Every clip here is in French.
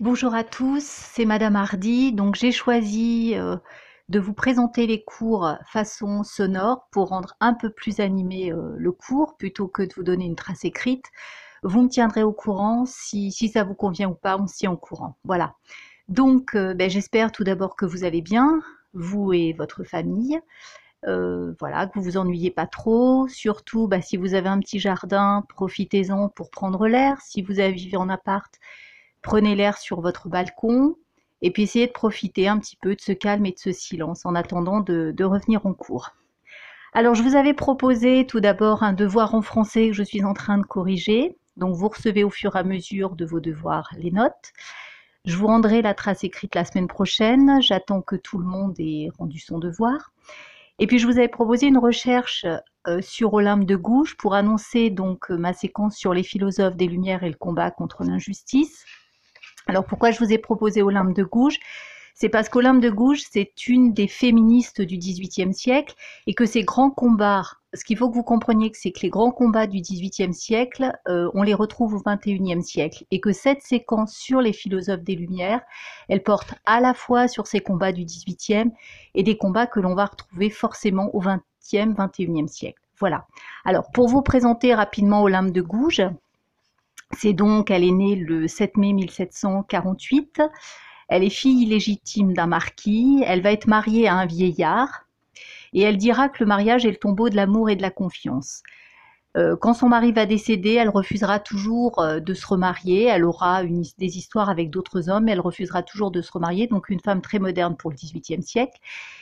Bonjour à tous, c'est Madame Hardy. Donc j'ai choisi euh, de vous présenter les cours façon sonore pour rendre un peu plus animé euh, le cours plutôt que de vous donner une trace écrite. Vous me tiendrez au courant si, ça vous convient ou pas, on s'y en courant. Voilà. Donc euh, ben, j'espère tout d'abord que vous allez bien, vous et votre famille. voilà, que vous vous ennuyez pas trop. Surtout, ben, si vous avez un petit jardin, profitez-en pour prendre l'air. Si vous avez en appart, Prenez l'air sur votre balcon et puis essayez de profiter un petit peu de ce calme et de ce silence en attendant de, revenir en cours. Alors je vous avais proposé tout d'abord un devoir en français que je suis en train de corriger. Donc vous recevez au fur et à mesure de vos devoirs les notes. Je vous rendrai la trace écrite la semaine prochaine. J'attends que tout le monde ait rendu son devoir. Et puis je vous avais proposé une recherche euh, sur Olympe de Gouges pour annoncer donc ma séquence sur les philosophes des Lumières et le combat contre l'injustice. Alors pourquoi je vous ai proposé Olympe de Gouges? C'est parce qu'Olympe de Gouges, c'est une des féministes du XVIIIe siècle et que ces grands combats, ce qu'il faut que vous compreniez, c'est que les grands combats du XVIIIe siècle, euh, on les retrouve au XXIe siècle et que cette séquence sur les philosophes des Lumières, elle porte à la fois sur ces combats du XVIIIe et des combats que l'on va retrouver forcément au XXe, XXIe siècle. Voilà. Alors, pour vous présenter rapidement Olympe de Gouges, c'est donc, elle est née le 7 mai 1748. Elle est fille illégitime d'un marquis. Elle va être mariée à un vieillard. Et elle dira que le mariage est le tombeau de l'amour et de la confiance. Euh, quand son mari va décéder, elle refusera toujours euh, de se remarier. Elle aura des histoires avec d'autres hommes, elle refusera toujours de se remarier. Donc une femme très moderne pour le XVIIIe siècle.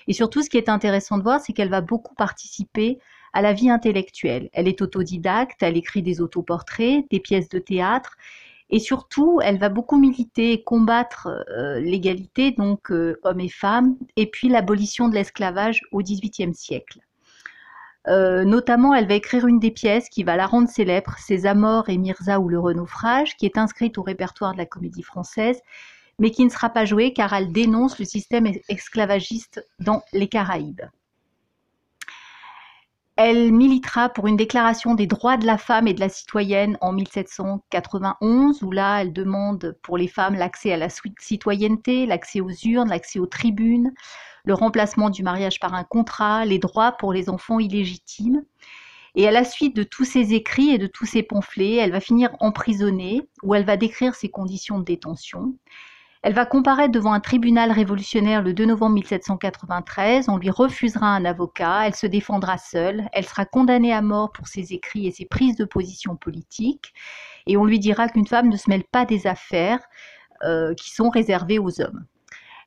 Et surtout, ce qui est intéressant de voir, c'est qu'elle va beaucoup participer à la vie intellectuelle. Elle est autodidacte, elle écrit des autoportraits, des pièces de théâtre, et surtout, elle va beaucoup militer et combattre euh, l'égalité, donc euh, hommes et femmes, et puis l'abolition de l'esclavage au XVIIIe siècle. Euh, notamment, elle va écrire une des pièces qui va la rendre célèbre, Ses Amors et Mirza ou le Renaufrage, qui est inscrite au répertoire de la comédie française, mais qui ne sera pas jouée car elle dénonce le système esclavagiste dans les Caraïbes. Elle militera pour une déclaration des droits de la femme et de la citoyenne en 1791, où là, elle demande pour les femmes l'accès à la citoyenneté, l'accès aux urnes, l'accès aux tribunes, le remplacement du mariage par un contrat, les droits pour les enfants illégitimes. Et à la suite de tous ces écrits et de tous ces pamphlets, elle va finir emprisonnée, où elle va décrire ses conditions de détention. Elle va comparaître devant un tribunal révolutionnaire le 2 novembre 1793. On lui refusera un avocat. Elle se défendra seule. Elle sera condamnée à mort pour ses écrits et ses prises de position politiques. Et on lui dira qu'une femme ne se mêle pas des affaires euh, qui sont réservées aux hommes.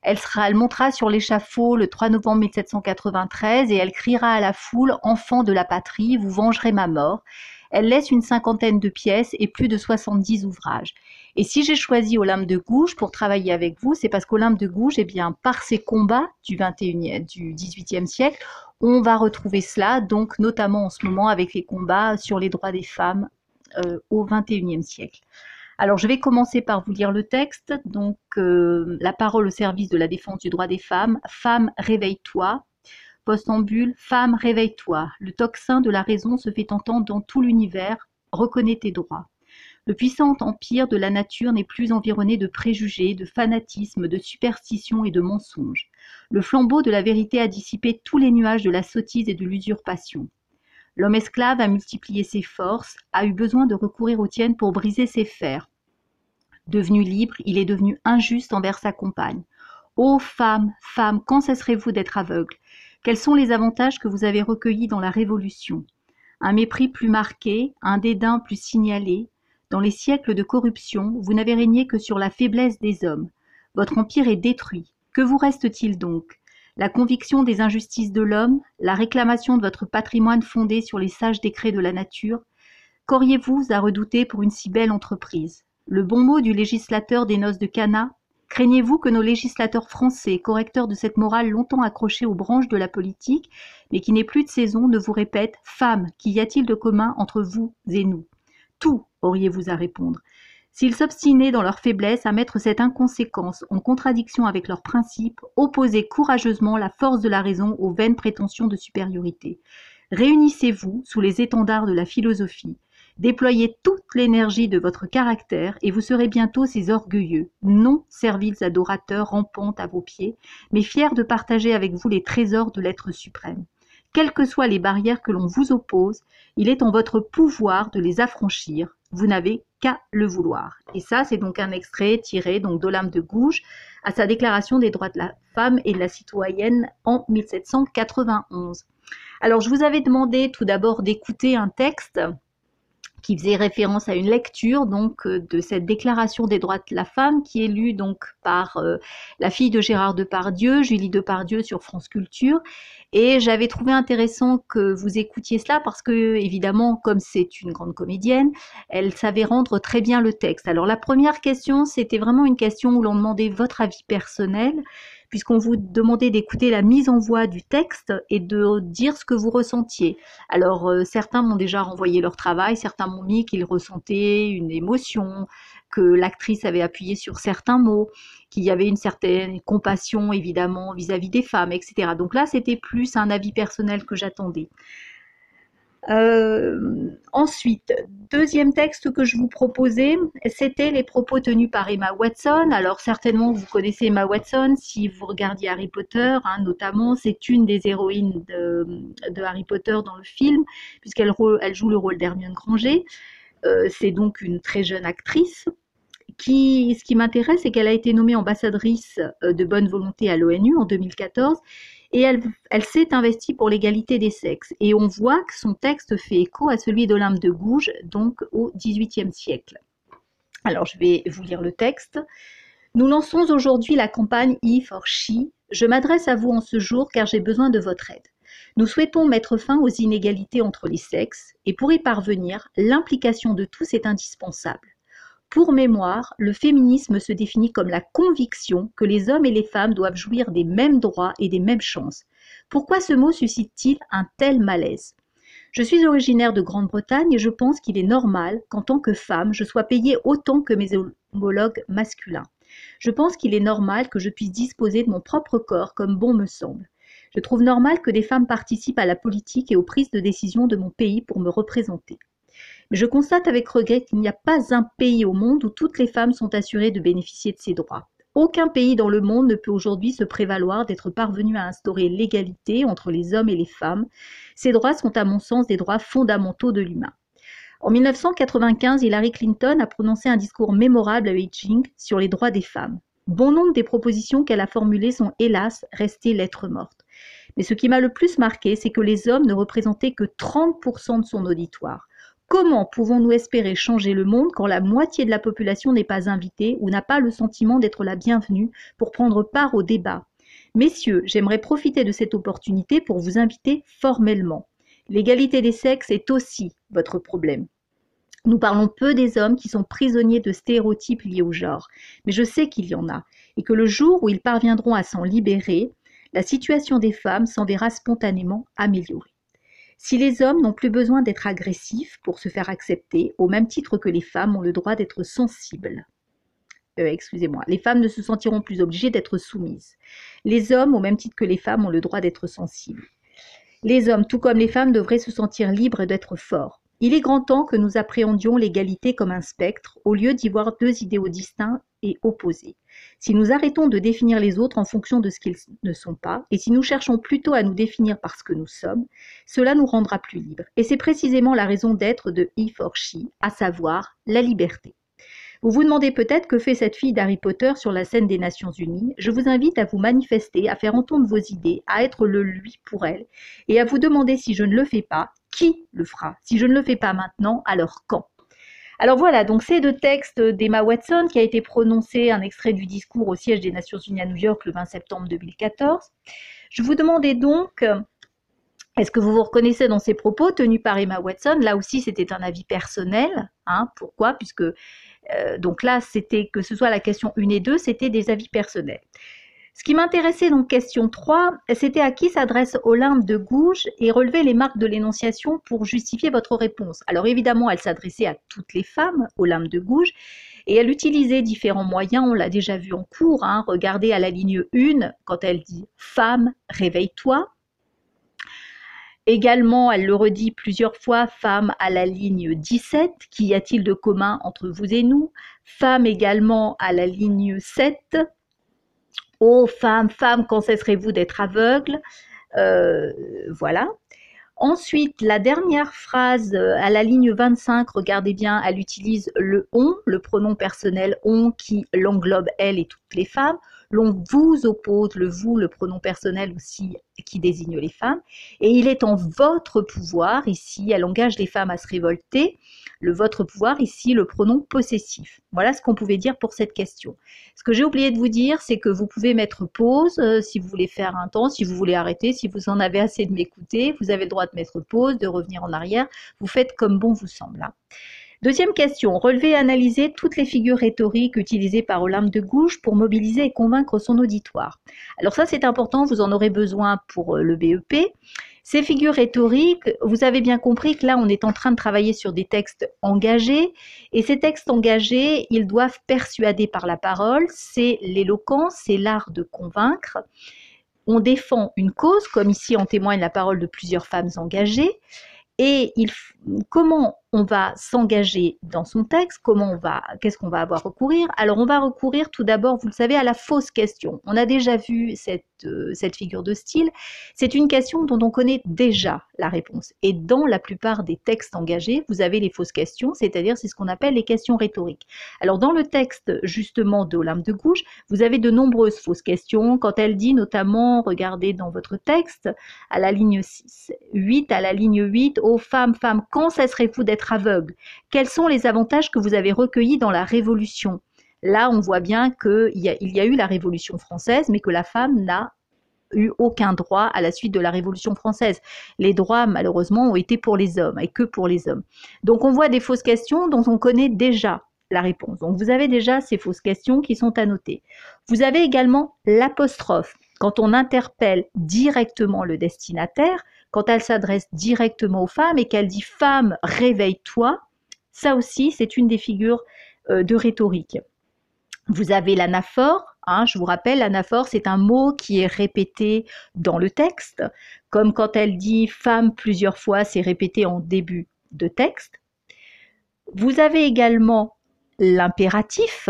Elle, sera, montera sur l'échafaud le 3 novembre 1793 et elle criera à la foule Enfants de la patrie, vous vengerez ma mort. Elle laisse une cinquantaine de pièces et plus de 70 ouvrages. Et si j'ai choisi Olympe de Gouges pour travailler avec vous, c'est parce qu'Olympe de Gouges, eh bien, par ses combats du 21e, du 18e siècle, on va retrouver cela, donc notamment en ce moment avec les combats sur les droits des femmes euh, au 21e siècle. Alors, je vais commencer par vous lire le texte. Donc, euh, la parole au service de la défense du droit des femmes. Femme, réveille-toi. Postambule, femme, réveille-toi. Le tocsin de la raison se fait entendre dans tout l'univers. Reconnais tes droits. Le puissant empire de la nature n'est plus environné de préjugés, de fanatisme, de superstitions et de mensonges. Le flambeau de la vérité a dissipé tous les nuages de la sottise et de l'usurpation. L'homme esclave a multiplié ses forces, a eu besoin de recourir aux tiennes pour briser ses fers. Devenu libre, il est devenu injuste envers sa compagne. Ô femme, femme, quand cesserez-vous d'être aveugle? Quels sont les avantages que vous avez recueillis dans la Révolution? Un mépris plus marqué, un dédain plus signalé. Dans les siècles de corruption, vous n'avez régné que sur la faiblesse des hommes. Votre empire est détruit. Que vous reste-t-il donc? La conviction des injustices de l'homme, la réclamation de votre patrimoine fondé sur les sages décrets de la nature? Qu'auriez-vous à redouter pour une si belle entreprise? Le bon mot du législateur des noces de Cana Craignez-vous que nos législateurs français, correcteurs de cette morale longtemps accrochée aux branches de la politique, mais qui n'est plus de saison, ne vous répètent Femmes, qu'y a-t-il de commun entre vous et nous? Tout, auriez-vous à répondre. S'ils s'obstinaient dans leur faiblesse à mettre cette inconséquence en contradiction avec leurs principes, opposez courageusement la force de la raison aux vaines prétentions de supériorité. Réunissez-vous sous les étendards de la philosophie. Déployez toute l'énergie de votre caractère et vous serez bientôt ces orgueilleux, non serviles adorateurs rampant à vos pieds, mais fiers de partager avec vous les trésors de l'être suprême. Quelles que soient les barrières que l'on vous oppose, il est en votre pouvoir de les affranchir. Vous n'avez qu'à le vouloir. Et ça, c'est donc un extrait tiré donc d'Olympe de Gouges à sa déclaration des droits de la femme et de la citoyenne en 1791. Alors, je vous avais demandé tout d'abord d'écouter un texte qui faisait référence à une lecture donc euh, de cette déclaration des droits de la femme qui est lue donc par euh, la fille de Gérard Depardieu, Julie Depardieu sur France Culture et j'avais trouvé intéressant que vous écoutiez cela parce que évidemment comme c'est une grande comédienne, elle savait rendre très bien le texte. Alors la première question, c'était vraiment une question où l'on demandait votre avis personnel puisqu'on vous demandait d'écouter la mise en voix du texte et de dire ce que vous ressentiez. Alors euh, certains m'ont déjà renvoyé leur travail, certains m'ont mis qu'ils ressentaient une émotion, que l'actrice avait appuyé sur certains mots, qu'il y avait une certaine compassion évidemment vis-à-vis -vis des femmes, etc. Donc là, c'était plus un avis personnel que j'attendais. Euh, ensuite, deuxième texte que je vous proposais, c'était les propos tenus par Emma Watson. Alors certainement vous connaissez Emma Watson si vous regardiez Harry Potter, hein, notamment c'est une des héroïnes de, Harry Potter dans le film, puisqu'elle elle joue le rôle d'Hermione Granger. Euh, c'est donc une très jeune actrice. Qui, ce qui m'intéresse, c'est qu'elle a été nommée ambassadrice euh, de bonne volonté à l'ONU en 2014 et elle, s'est investie pour l'égalité des sexes. Et on voit que son texte fait écho à celui d'Olympe de Gouges, donc au XVIIIe siècle. Alors je vais vous lire le texte. Nous lançons aujourd'hui la campagne E for She. Je m'adresse à vous en ce jour car j'ai besoin de votre aide. Nous souhaitons mettre fin aux inégalités entre les sexes et pour y parvenir, l'implication de tous est indispensable. Pour mémoire, le féminisme se définit comme la conviction que les hommes et les femmes doivent jouir des mêmes droits et des mêmes chances. Pourquoi ce mot suscite-t-il un tel malaise? Je suis originaire de Grande-Bretagne et je pense qu'il est normal qu'en tant que femme, je sois payée autant que mes homologues masculins. Je pense qu'il est normal que je puisse disposer de mon propre corps comme bon me semble. Je trouve normal que des femmes participent à la politique et aux prises de décision de mon pays pour me représenter. Je constate avec regret qu'il n'y a pas un pays au monde où toutes les femmes sont assurées de bénéficier de ces droits. Aucun pays dans le monde ne peut aujourd'hui se prévaloir d'être parvenu à instaurer l'égalité entre les hommes et les femmes. Ces droits sont à mon sens des droits fondamentaux de l'humain. En 1995, Hillary Clinton a prononcé un discours mémorable à Beijing sur les droits des femmes. Bon nombre des propositions qu'elle a formulées sont hélas restées lettres mortes. Mais ce qui m'a le plus marqué, c'est que les hommes ne représentaient que 30% de son auditoire. Comment pouvons-nous espérer changer le monde quand la moitié de la population n'est pas invitée ou n'a pas le sentiment d'être la bienvenue pour prendre part au débat? Messieurs, j'aimerais profiter de cette opportunité pour vous inviter formellement. L'égalité des sexes est aussi votre problème. Nous parlons peu des hommes qui sont prisonniers de stéréotypes liés au genre, mais je sais qu'il y en a, et que le jour où ils parviendront à s'en libérer, la situation des femmes s'en verra spontanément améliorée. Si les hommes n'ont plus besoin d'être agressifs pour se faire accepter, au même titre que les femmes ont le droit d'être sensibles. Euh, excusez-moi, les femmes ne se sentiront plus obligées d'être soumises. Les hommes, au même titre que les femmes, ont le droit d'être sensibles. Les hommes, tout comme les femmes, devraient se sentir libres d'être forts. Il est grand temps que nous appréhendions l'égalité comme un spectre, au lieu d'y voir deux idéaux distincts et opposés. Si nous arrêtons de définir les autres en fonction de ce qu'ils ne sont pas, et si nous cherchons plutôt à nous définir par ce que nous sommes, cela nous rendra plus libres. Et c'est précisément la raison d'être de E for She, à savoir la liberté. Vous vous demandez peut-être que fait cette fille d'Harry Potter sur la scène des Nations Unies. Je vous invite à vous manifester, à faire entendre vos idées, à être le lui pour elle, et à vous demander si je ne le fais pas, qui le fera? Si je ne le fais pas maintenant, alors quand? Alors voilà, donc c'est deux textes d'Emma Watson qui a été prononcé un extrait du discours au siège des Nations Unies à New York le 20 septembre 2014. Je vous demandais donc, est-ce que vous vous reconnaissez dans ces propos tenus par Emma Watson? Là aussi, c'était un avis personnel. Hein. Pourquoi? Puisque euh, donc là, c'était que ce soit la question 1 et 2, c'était des avis personnels. Ce qui m'intéressait dans question 3, c'était à qui s'adresse Olympe de Gouges et relever les marques de l'énonciation pour justifier votre réponse. Alors évidemment, elle s'adressait à toutes les femmes, Olympe de Gouges, et elle utilisait différents moyens, on l'a déjà vu en cours. Hein. Regardez à la ligne 1, quand elle dit Femme, réveille-toi. Également, elle le redit plusieurs fois, femme à la ligne 17, qu'y a-t-il de commun entre vous et nous? Femme également à la ligne 7, oh femme, femme, quand cesserez-vous d'être aveugle? Euh, Voilà. Ensuite, la dernière phrase euh, à la ligne 25, regardez bien, elle utilise le on, le pronom personnel on qui l'englobe elle et toutes les femmes. L'on vous oppose le vous, le pronom personnel aussi qui désigne les femmes. Et il est en votre pouvoir, ici, elle engage les femmes à se révolter. Le votre pouvoir, ici, le pronom possessif. Voilà ce qu'on pouvait dire pour cette question. Ce que j'ai oublié de vous dire, c'est que vous pouvez mettre pause euh, si vous voulez faire un temps, si vous voulez arrêter, si vous en avez assez de m'écouter. Vous avez le droit de mettre pause, de revenir en arrière. Vous faites comme bon vous semble. Hein. Deuxième question, relever et analyser toutes les figures rhétoriques utilisées par Olympe de Gouges pour mobiliser et convaincre son auditoire. Alors ça c'est important, vous en aurez besoin pour euh, le BEP. Ces figures rhétoriques, vous avez bien compris que là on est en train de travailler sur des textes engagés et ces textes engagés, ils doivent persuader par la parole, c'est l'éloquence, c'est l'art de convaincre. On défend une cause, comme ici en témoigne la parole de plusieurs femmes engagées, et comment on va s'engager dans son texte, comment on va, qu'est-ce qu'on va avoir recourir Alors on va recourir tout d'abord, vous le savez, à la fausse question. On a déjà vu cette, euh, cette figure de style. C'est une question dont on connaît déjà la réponse. Et dans la plupart des textes engagés, vous avez les fausses questions, c'est-à-dire c'est ce qu'on appelle les questions rhétoriques. Alors dans le texte justement d'Olympe de Gouges, vous avez de nombreuses fausses questions. Quand elle dit notamment, regardez dans votre texte, à la ligne 6, 8, à la ligne 8, aux femmes, femmes, quand cesserez-vous d'être aveugle Quels sont les avantages que vous avez recueillis dans la Révolution? Là, on voit bien qu'il y, y a eu la Révolution française, mais que la femme n'a eu aucun droit à la suite de la Révolution française. Les droits, malheureusement, ont été pour les hommes et que pour les hommes. Donc on voit des fausses questions dont on connaît déjà la réponse. Donc vous avez déjà ces fausses questions qui sont à. Vous avez également l'apostrophe. Quand on interpelle directement le destinataire, quand elle s'adresse directement aux femmes et qu'elle dit femme, réveille-toi, ça aussi, c'est une des figures euh, de rhétorique. Vous avez l'anaphore. Hein, je vous rappelle, l'anaphore, c'est un mot qui est répété dans le texte, comme quand elle dit femme plusieurs fois, c'est répété en début de texte. Vous avez également l'impératif,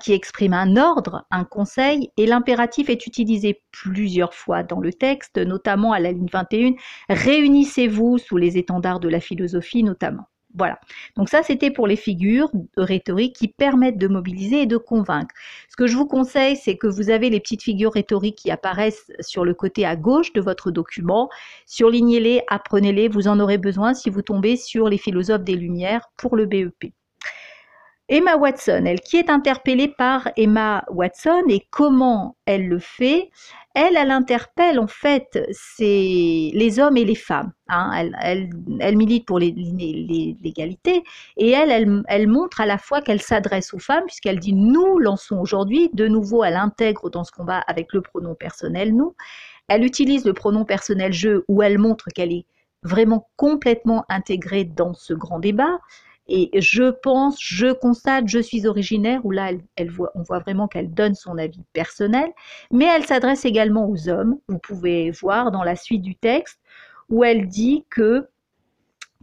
Qui exprime un ordre, un conseil, et l'impératif est utilisé plusieurs fois dans le texte, notamment à la ligne 21, réunissez-vous sous les étendards de la philosophie notamment. Voilà. Donc ça, c'était pour les figures rhétoriques qui permettent de mobiliser et de convaincre. Ce que je vous conseille, c'est que vous avez les petites figures rhétoriques qui apparaissent sur le côté à gauche de votre document. Surlignez-les, apprenez-les. Vous en aurez besoin si vous tombez sur les philosophes des Lumières pour le BEP. Emma Watson, elle qui est interpellée par Emma Watson et comment elle le fait? Elle, elle interpelle en fait les hommes et les femmes. Hein. Elle, milite pour l'égalité et elle, elle, montre à la fois qu'elle s'adresse aux femmes puisqu'elle dit nous lançons aujourd'hui, de nouveau elle intègre dans ce combat avec le pronom personnel nous. Elle utilise le pronom personnel je où elle montre qu'elle est vraiment complètement intégrée dans ce grand débat. Et je pense, je constate, je suis originaire, où là, elle, voit, on voit vraiment qu'elle donne son avis personnel, mais elle s'adresse également aux hommes. Vous pouvez voir dans la suite du texte où elle dit que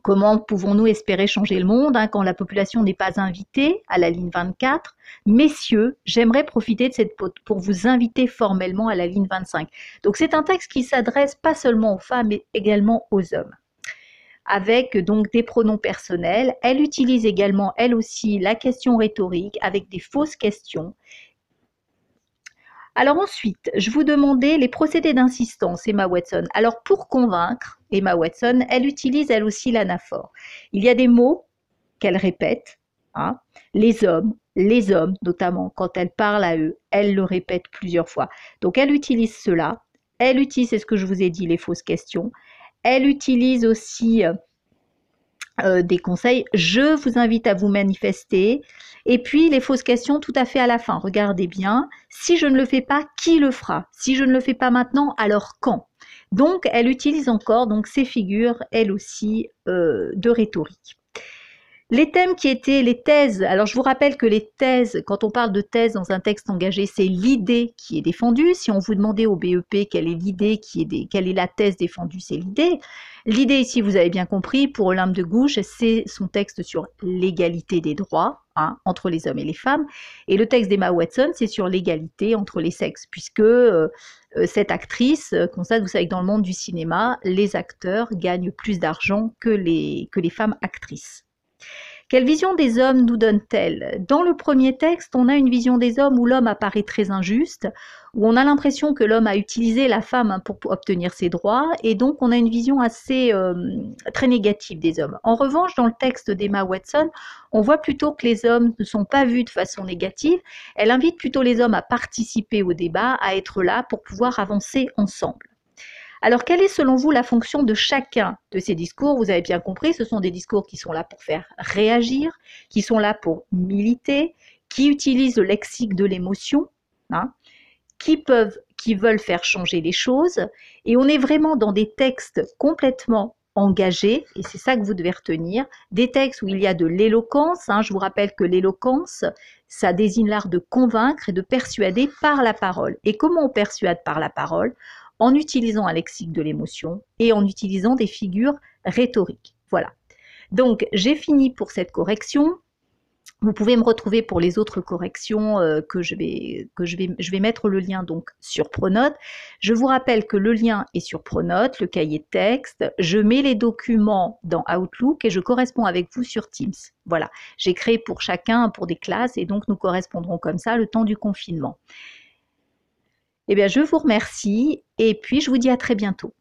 comment pouvons-nous espérer changer le monde hein, quand la population n'est pas invitée à la ligne 24 Messieurs, j'aimerais profiter de cette pour vous inviter formellement à la ligne 25. Donc c'est un texte qui s'adresse pas seulement aux femmes, mais également aux hommes avec donc des pronoms personnels. Elle utilise également, elle aussi, la question rhétorique avec des fausses questions. Alors ensuite, je vous demandais les procédés d'insistance, Emma Watson. Alors pour convaincre, Emma Watson, elle utilise elle aussi l'anaphore. Il y a des mots qu'elle répète, hein. les hommes, les hommes notamment, quand elle parle à eux, elle le répète plusieurs fois. Donc elle utilise cela. Elle utilise, c'est ce que je vous ai dit, les fausses questions. Elle utilise aussi euh, euh, des conseils. Je vous invite à vous manifester. Et puis les fausses questions tout à fait à la fin. Regardez bien. Si je ne le fais pas, qui le fera? Si je ne le fais pas maintenant, alors quand? Donc elle utilise encore donc ces figures, elle aussi, euh, de rhétorique. Les thèmes qui étaient les thèses, alors je vous rappelle que les thèses, quand on parle de thèse dans un texte engagé, c'est l'idée qui est défendue. Si on vous demandait au BEP quelle est l'idée qui est, quelle est la thèse défendue, c'est l'idée. L'idée ici, vous avez bien compris, pour Olympe de Gouges, c'est son texte sur l'égalité des droits hein, entre les hommes et les femmes. Et le texte d'Emma Watson, c'est sur l'égalité entre les sexes, puisque euh, euh, cette actrice constate, vous savez que dans le monde du cinéma, les acteurs gagnent plus d'argent que les, que les femmes actrices. Quelle vision des hommes nous donne-t-elle? Dans le premier texte, on a une vision des hommes où l'homme apparaît très injuste, où on a l'impression que l'homme a utilisé la femme pour obtenir ses droits, et donc on a une vision assez euh, très négative des hommes. En revanche, dans le texte d'Emma Watson, on voit plutôt que les hommes ne sont pas vus de façon négative. Elle invite plutôt les hommes à participer au débat, à être là pour pouvoir avancer ensemble. Alors, quelle est selon vous la fonction de chacun de ces discours? Vous avez bien compris, ce sont des discours qui sont là pour faire réagir, qui sont là pour militer, qui utilisent le lexique de l'émotion, hein, qui peuvent, qui veulent faire changer les choses. Et on est vraiment dans des textes complètement engagés, et c'est ça que vous devez retenir, des textes où il y a de l'éloquence. Hein. je vous rappelle que l'éloquence, ça désigne l'art de convaincre et de persuader par la parole. Et comment on persuade par la parole? En utilisant un lexique de l'émotion et en utilisant des figures rhétoriques. Voilà. Donc j'ai fini pour cette correction. Vous pouvez me retrouver pour les autres corrections euh, que, je vais, mettre le lien donc sur Pronote. Je vous rappelle que le lien est sur Pronote, le cahier texte. Je mets les documents dans Outlook et je corresponds avec vous sur Teams. Voilà, j'ai créé pour chacun, pour des classes et donc nous correspondrons comme ça le temps du confinement. Eh bien, je vous remercie et puis je vous dis à très bientôt.